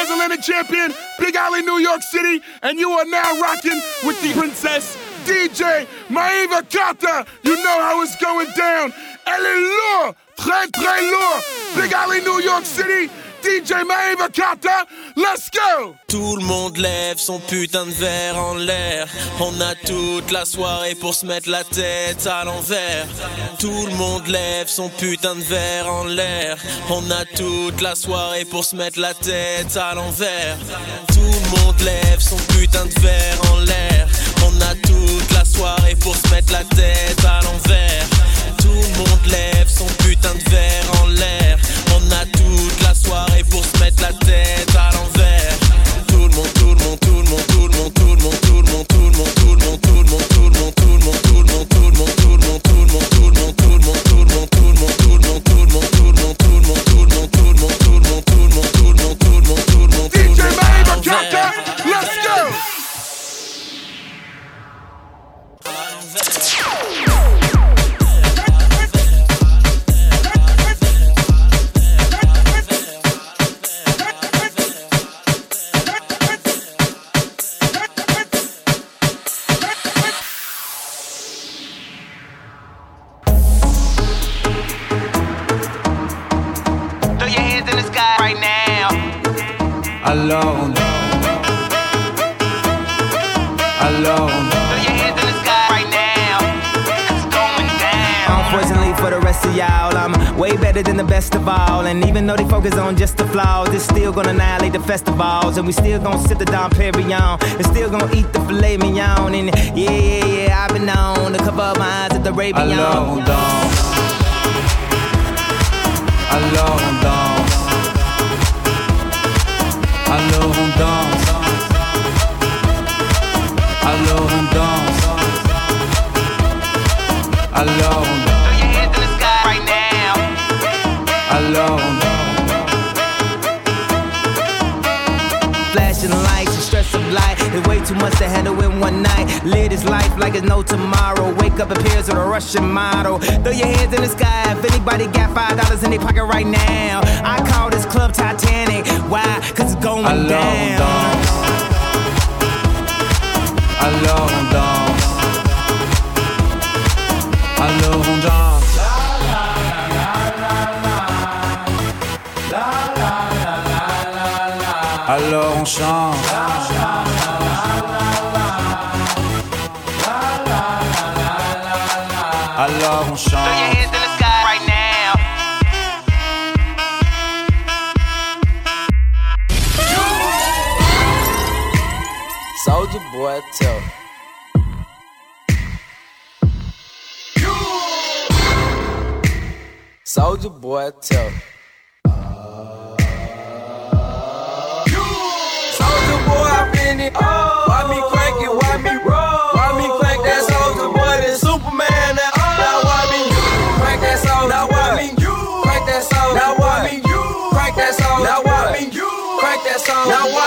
transatlantic champion, Big Ali, New York City, and you are now rocking with the princess, DJ Maeva Carter. You know how it's going down. Elle est lourde, très très lourd. Big Ali, New York City. DJ let's go! Tout le monde lève son putain de verre en l'air. On a toute la soirée pour se mettre la tête à l'envers. Tout le monde lève son putain de verre en l'air. On a toute la soirée pour se mettre la tête à l'envers. Tout le monde lève son putain de verre en l'air. On a toute la soirée pour se mettre la tête à l'envers. Tout le monde lève son putain de verre en l'air. On a soirée pour se mettre la tête à l'envers. Better than the best of all. And even though they focus on just the flaws, it's still gonna annihilate the festivals. And we still gonna sip the Dom Perignon. And still gonna eat the filet mignon. And yeah, yeah, yeah, I've been known to cover up my eyes at the Arabian. Alors on danse Alors on danse Alors on danse Alors on danse Alors on danse It's way too much to handle in one night. Live this life like it's no tomorrow. Wake up appears with a Russian model. Throw your hands in the sky if anybody got five dollars in their pocket right now. I call this club Titanic. Why? Cause it's going on down. danse Alors on danse Alors on danse Alors on chante Boy. Soldier boy, I been it. Why me crank it? Why me roll? Why me crank that soldier boy? That Superman. That now why me crank that? Now why me crank that? Now why me crank that? Now why me crank that? Now what?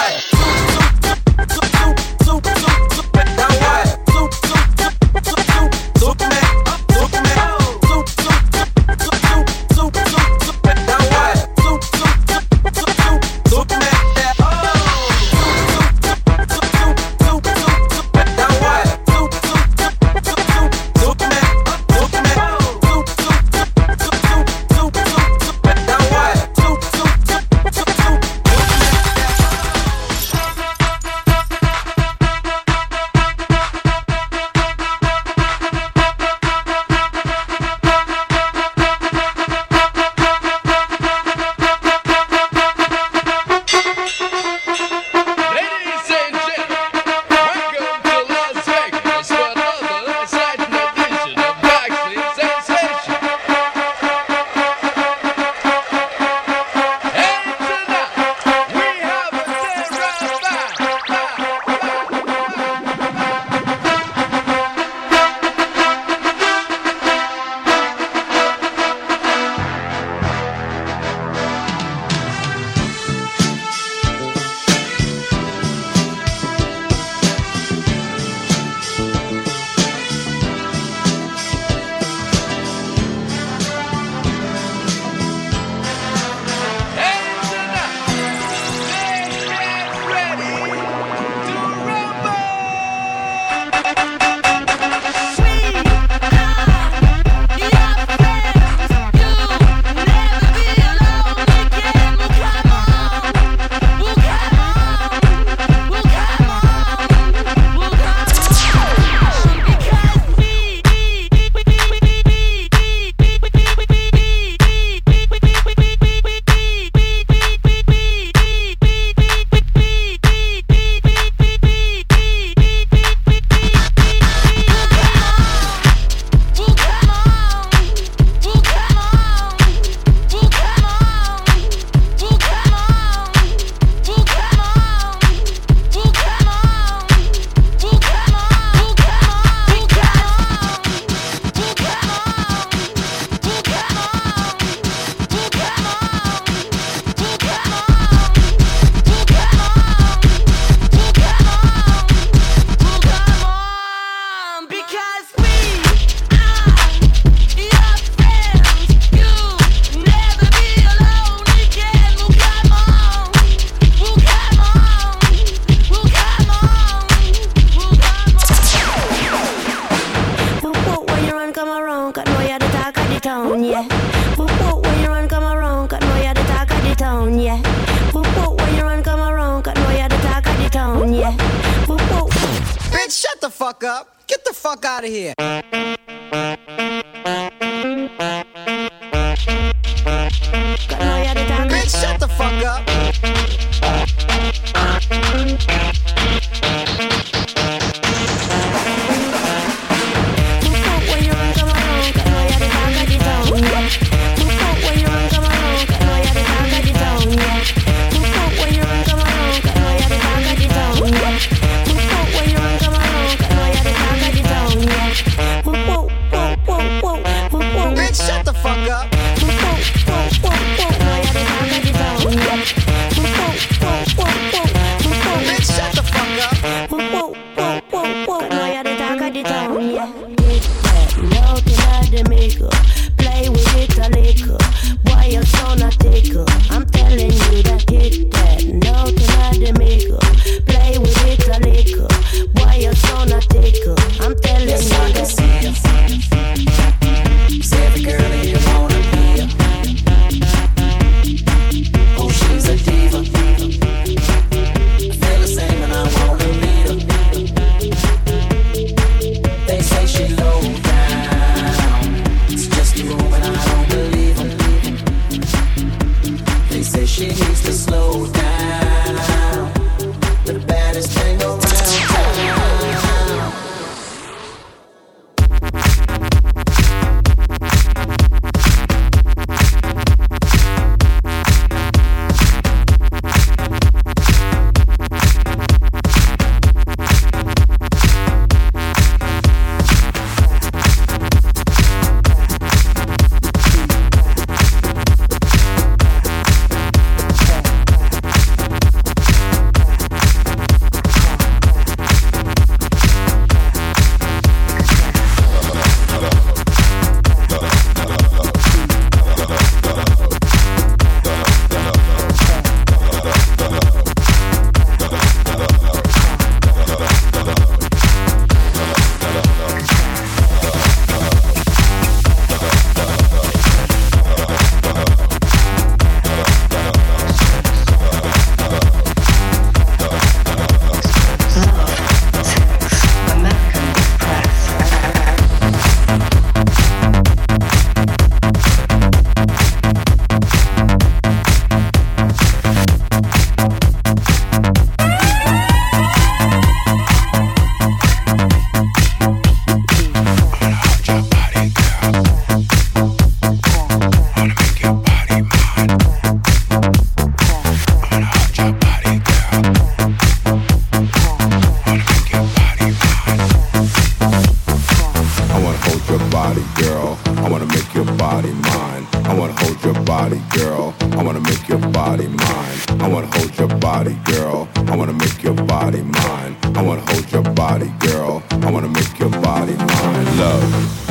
body, girl. I wanna make your body mine. I wanna hold your body, girl. I wanna make your body mine. Love,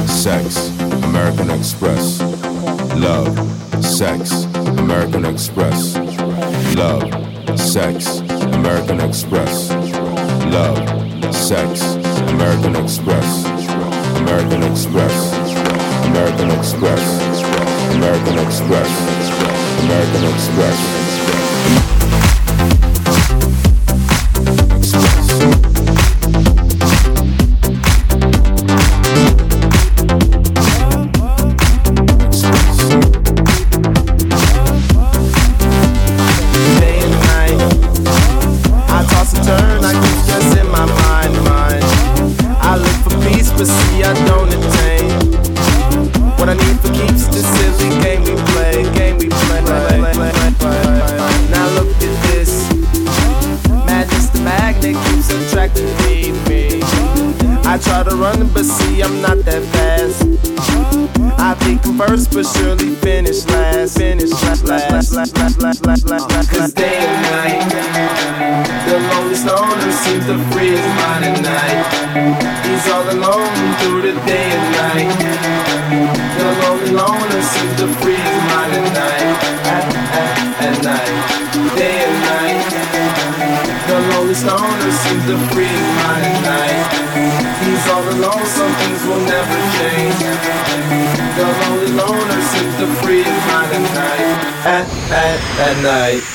sex, American Express. Love, sex, American Express. Love, sex, American Express. Love, sex, American Express. American Express. American Express. American Express. American Express. Night. At,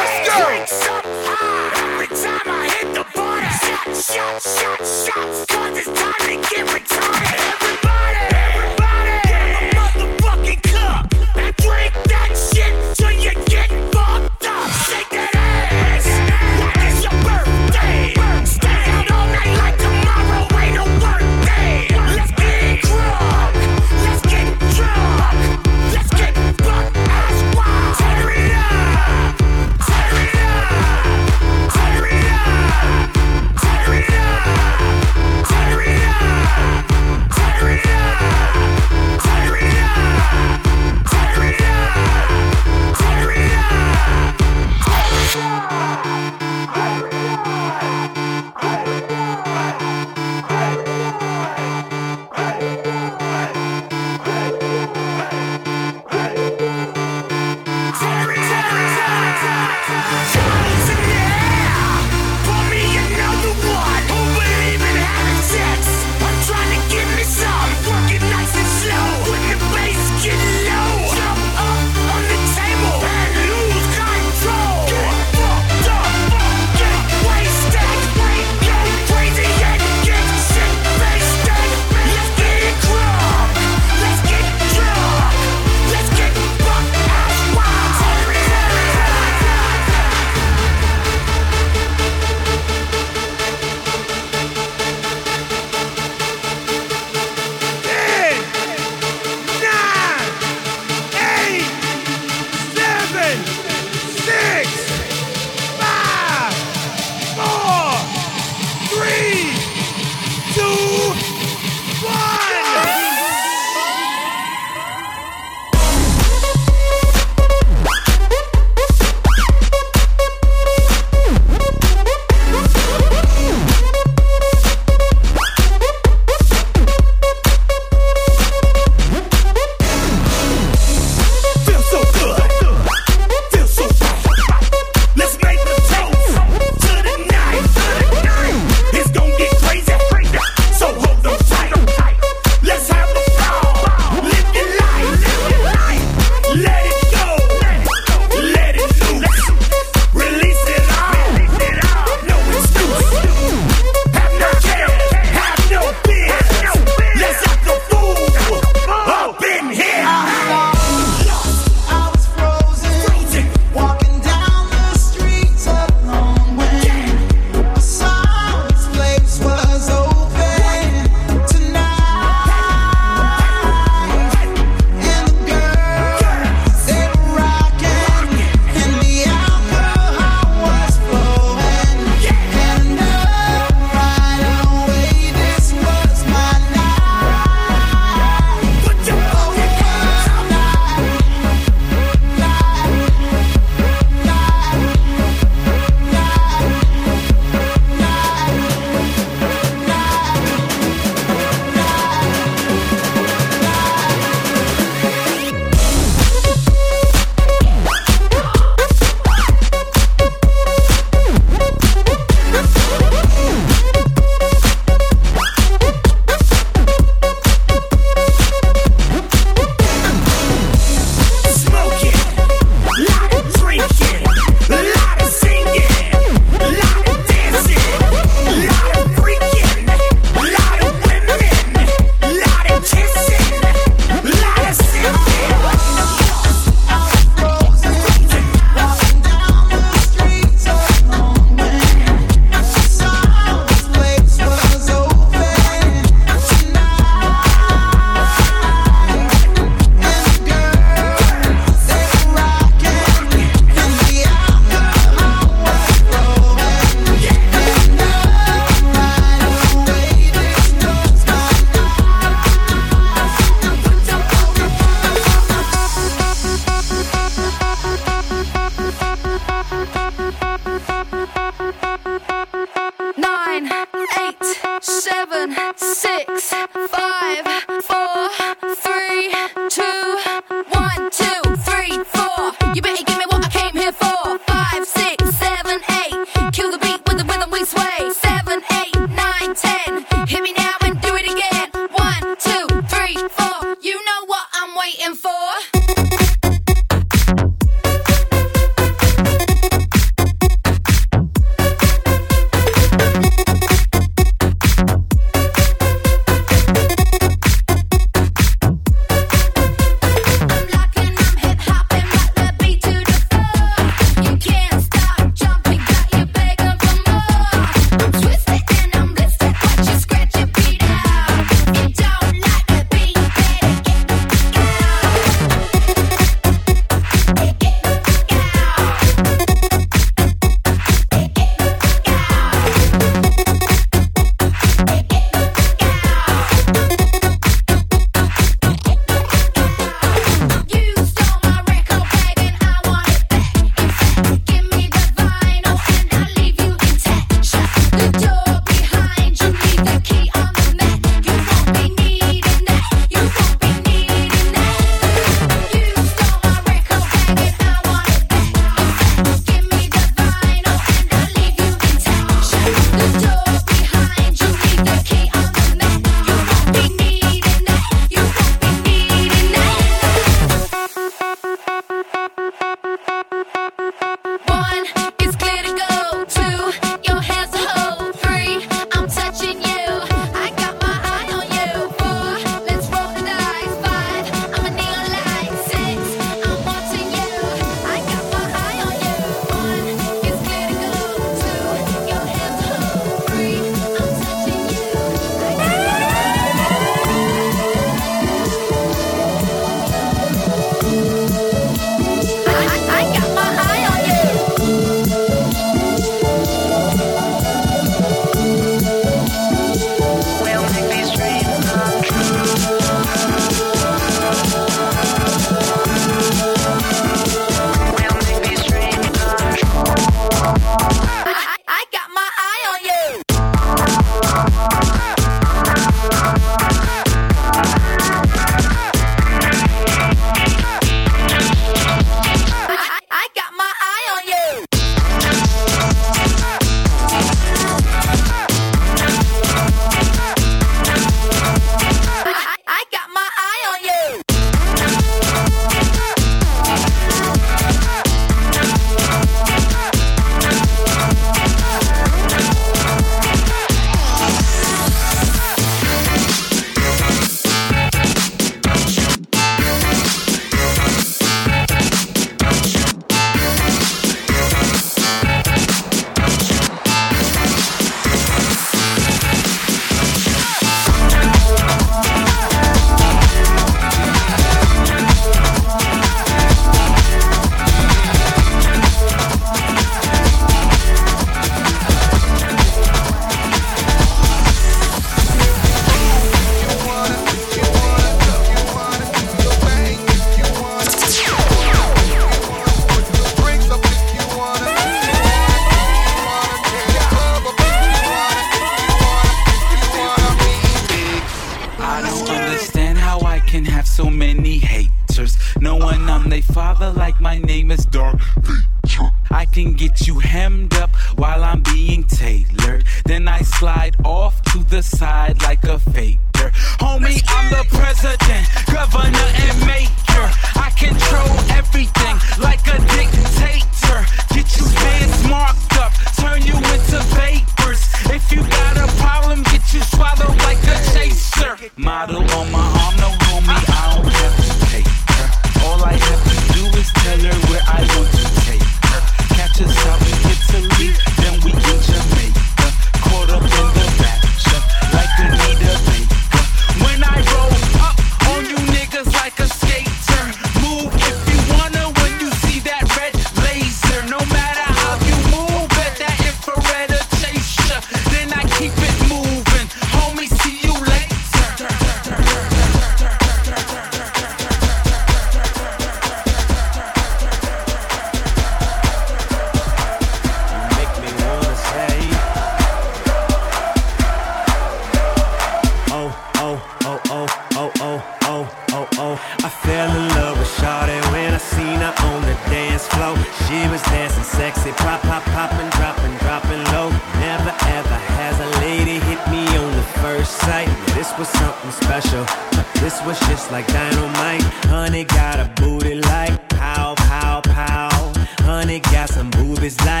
is like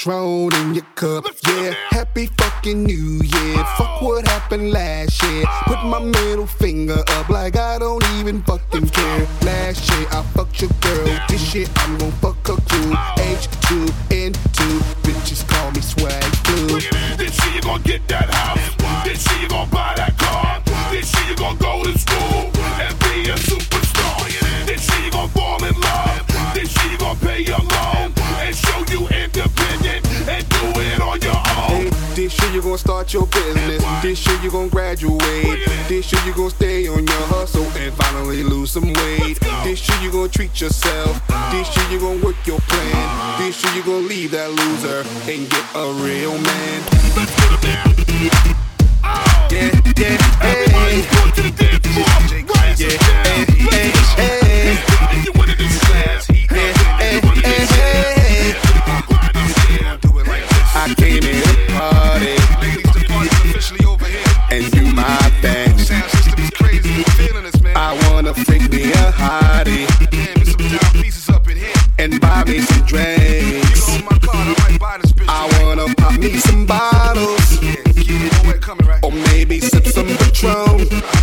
Patron in your cup, yeah. Happy fucking New Year. Fuck what happened last year. Put my middle finger up like I don't even fucking care. Last year I fucked your girl. This shit I'm gon' year you gon' start your business. This year you gon' graduate. This year you gon' stay on your hustle and finally lose some weight. This year you gon' treat yourself. This year you gon' work your plan. This year you gon' leave that loser and get a real man. Yeah, yeah, hey. Yeah, yeah, hey, hey, hey. wanna fake me a hottie. And buy me some drinks. I wanna pop me some bottles. Or maybe sip some Patron.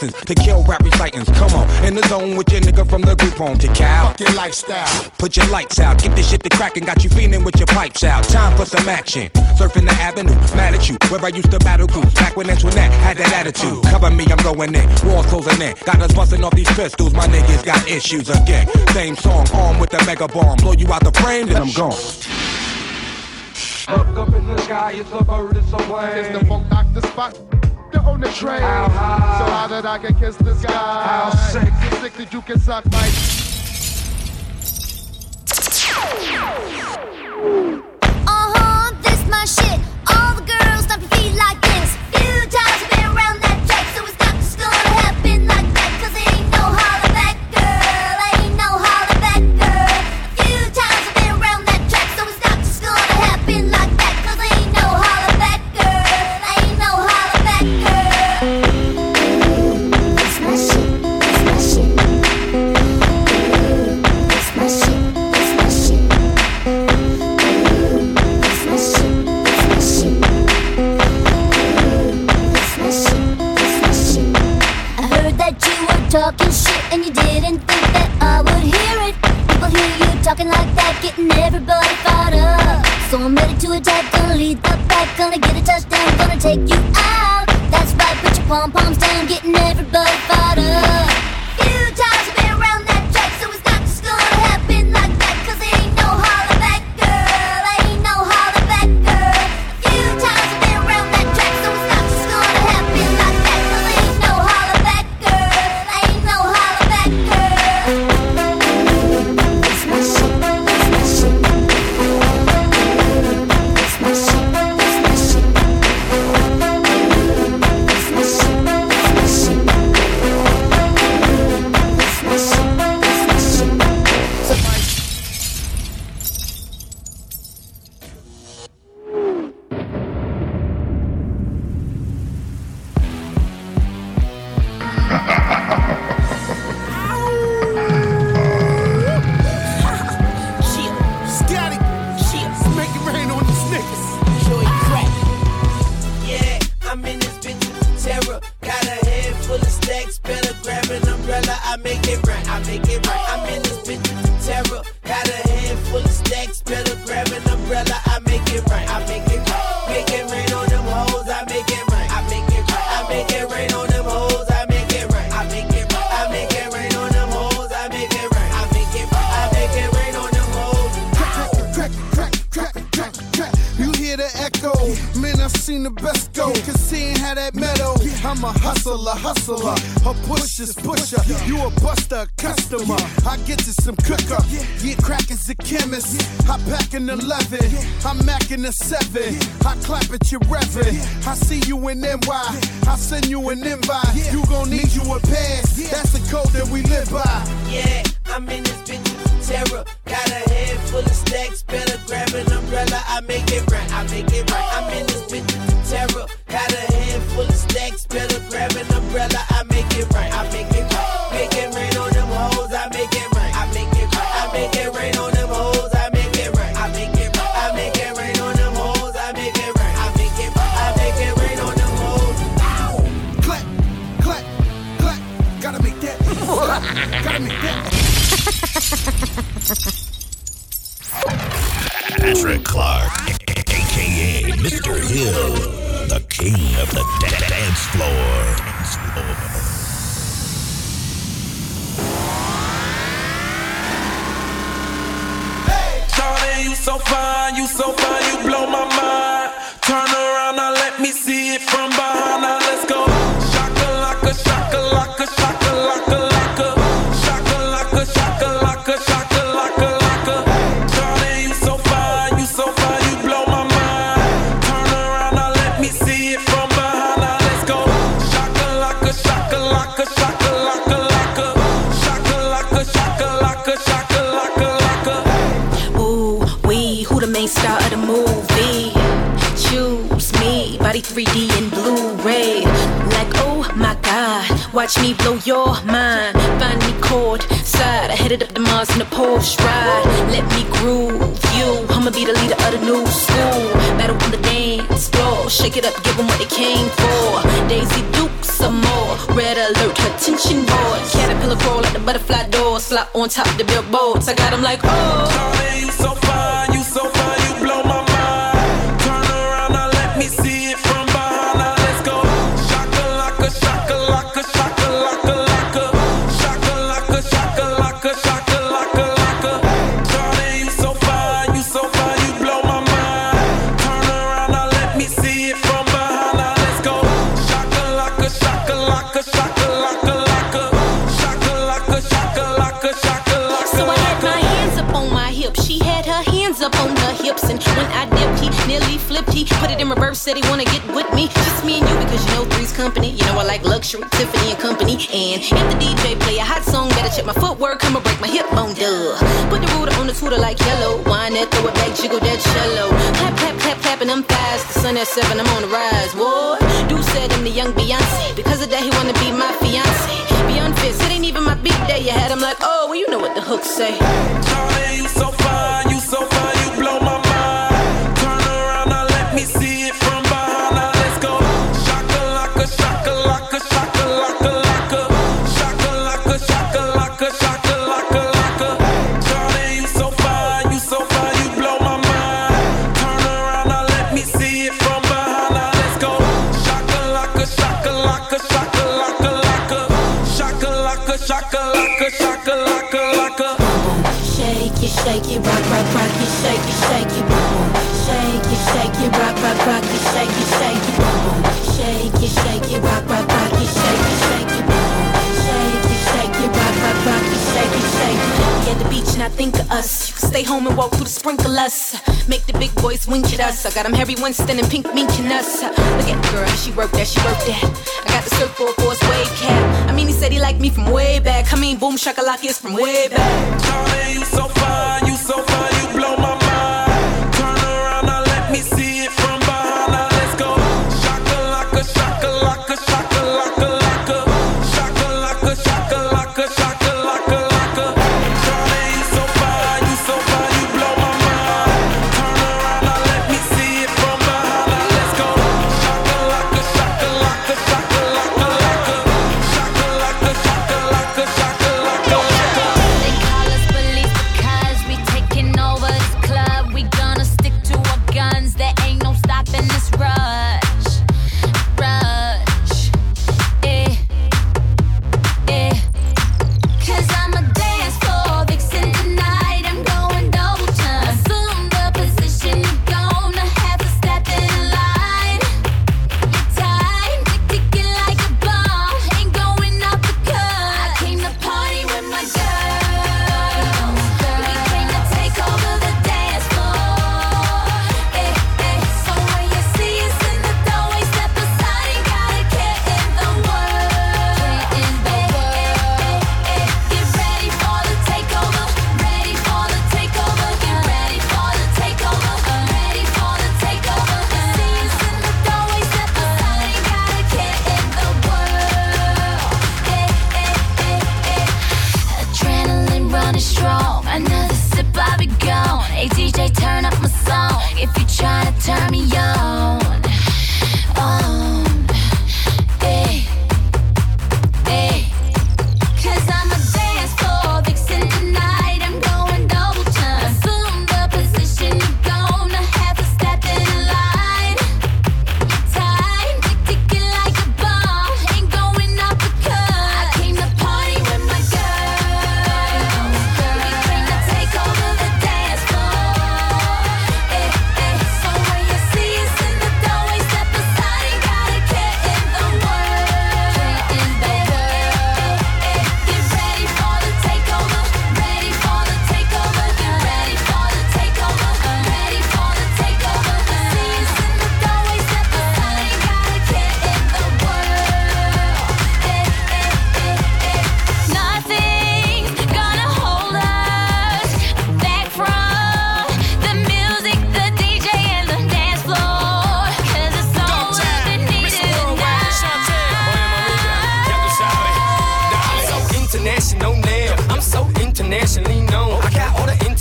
License to kill rap recitants. Come on, in the zone with your nigga from the group home to Cal. Fuck your lifestyle. Put your lights out, get this shit to crackin', got you feeling with your pipes out. Time for some action. Surfing the avenue, mad at you. Where I used to battle groups, back when that's when that had that attitude. Cover me, I'm going in. Walls closing in. Got us busting off these pistols, my niggas got issues again. Same song, armed with the mega bomb. Blow you out the frame, then I'm gone. Look up in the sky, it's a bird, it's a plane. It's the Funk Doctor Spock. They're on the train. How high? So high that I can kiss the sky. How sick? So sick that you can suck my. Uh-huh, this my shit. All the girls stomp your feet like this. Few times I've been around that talking like that, getting everybody fired up. So I'm ready to attack, gonna lead the pack, gonna get a touchdown, gonna take you out. That's right, put your pom poms down, getting everybody fired up. Few an umbrella. I make it right. I make it right. I'm a hustler, hustler. A pusher's pusher. You a buster, customer. I get to some cooker. Yeah, crack is a chemist. I pack an 11. I'm macking a 7. I clap at your revving. I see you in NY. I send you an invite. You gon' need you a pass. That's the code that we live by. Yeah, I'm in this bitch terror. Got a head full of stacks, better grab an umbrella. I make it right, I make it right. I'm in this bitch with terror. Got a head full of stacks, better grab an umbrella. I make it right, I make it right. Make it rain on them hoes, I make it right, I make it right. I make it rain on them hoes, I make it right, I make it right. I make it rain on them hoes, I make it right, I make it right. I make it rain on them hoes. Clap, clap, clap. Gotta make that. Gotta make that. Patrick Clark, aka Mr. Hill, the king of the da- dance floor. Dance floor. you so fine, you so fine, you blow my mind. Turn around, now let me see it from behind. Now let's go. 3D and Blu-ray. Like, oh my God, watch me blow your mind. Find me court side, I headed up the Mars in a Porsche ride. Let me groove you, I'ma be the leader of the new school. Battle on the dance floor, shake it up, give 'em what they came for. Daisy Duke some more, red alert, attention board. Caterpillar crawl at the butterfly door, slot on top the billboards. I got 'em like, oh. So fine, put it in reverse, said he wanna get with me. Just me and you because you know three's company. You know I like luxury, Tiffany and company. And if the DJ play a hot song, better check my footwork. I'ma break my hip bone, duh. Put the ruler on the tutor like yellow. Wine that, throw it back, jiggle that cello. Clap, clap, clap, clapping them fast. The sun at seven, I'm on the rise. What? Do said I'm the young Beyonce. Because of that, he wanna be my fiance. Beyond fist, it ain't even my beat day. You had him like, oh, well, you know what the hook say. You so rock, it, shake it, shake it, boom. Shake it, shake it, rock, rock, rock it, shake it, shake it, boom. Shake it, shake it, rock, rock, rock it, shake it, shake it. We at the beach and I think of us. You can stay home and walk through the sprinklers. Make the big boys wink at us. I got 'em Harry Winston and Pink minking us. Look at the girl, she worked that, she worked that. I got the surfboard for his wave cap. I mean, he said he liked me from way back. I mean, boom shakalaka is from way back. Shawty, you so fine, you so fine, you blow my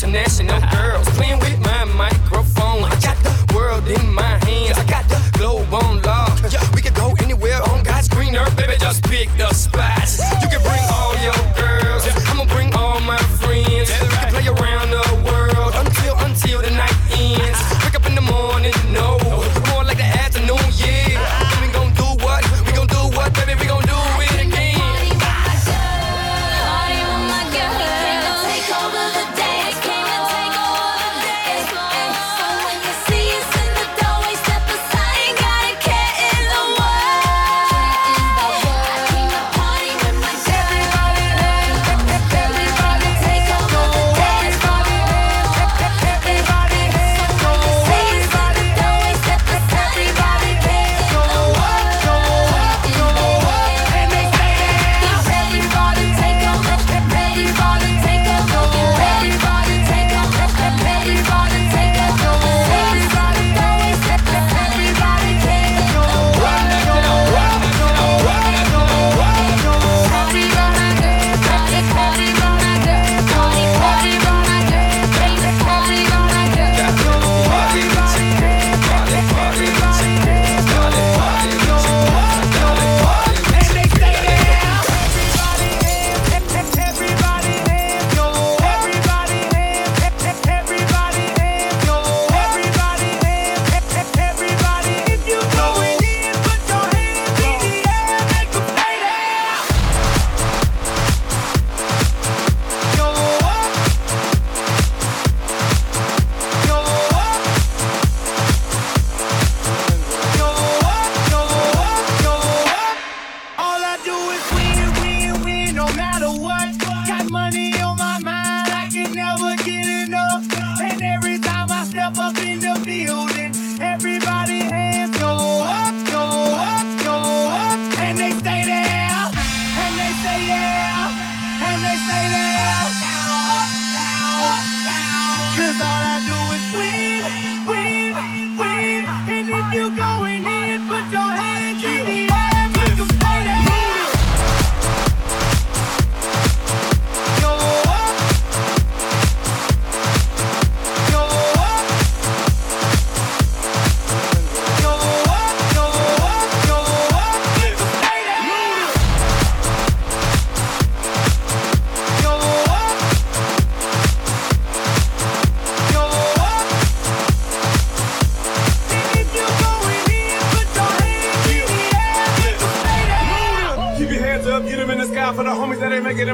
international girls. Playing with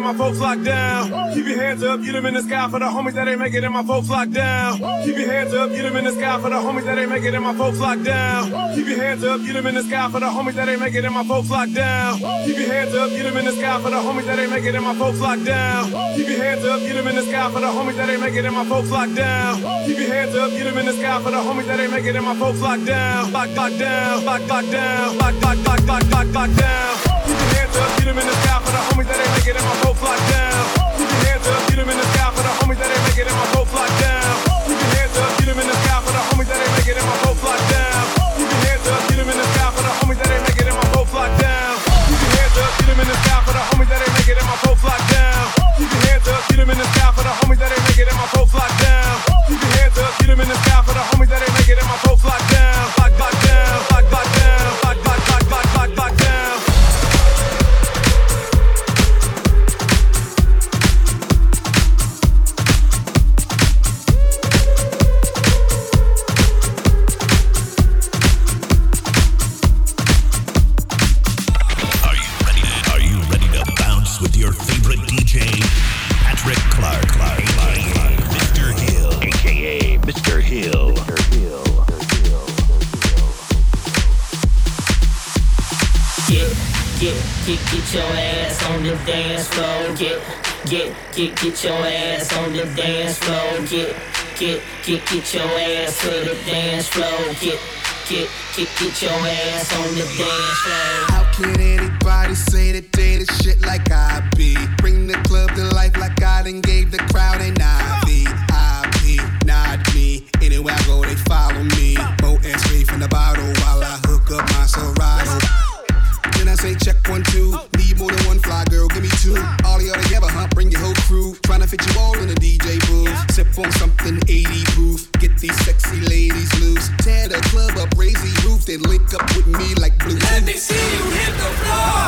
my folks locked down. Keep your hands up, get them in the sky for the homies that ain't make it and my folks locked down. Keep your hands up, get them in the sky for the homies that ain't make it and my folks locked down. Keep your hands up, get them in the sky for the homies that ain't make it and my folks locked down. Keep your hands up, get them in the sky for the homies that ain't make it and my folks locked down. Keep your hands up, get them in the sky for the homies that ain't make it and my folks locked down. Keep your hands up, get them in the sky for the homies that ain't make it and my folks locked down. Lock, lock down, lock, lock down, lock, lock, lock, lock, lock, lock down. Get in the sky for the homies that ain't make it my hands up, in the sky for the homies that ain't make it my folks locked down. Hands up, in the sky for the homies that ain't make it my folks locked down. Get, get, your ass on the dance floor. Get, get, get, get your ass to the dance floor. Get, get, get, get your ass on the dance floor. How can anybody say that they the shit like I be? Bring the club to life like I done gave the crowd an IV. IP, not me. Anywhere I go, they follow me. Mo and straight from the bottle while I hook up my Serato. Then I say check one, two more than one fly girl, give me two. All the other ever, huh? Bring your whole crew. Trying to fit you all in a DJ booth. Sip on something 80 proof. Get these sexy ladies loose. Tear the club up, raise the roof, then link up with me like blue. Let me see you hit the floor.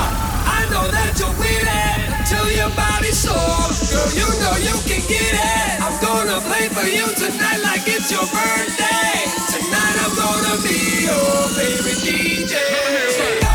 I know that you're with it. Till your body's sore. Girl, you know you can get it. I'm gonna play for you tonight like it's your birthday. Tonight I'm gonna be your favorite DJ.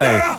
Hey.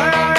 Fire!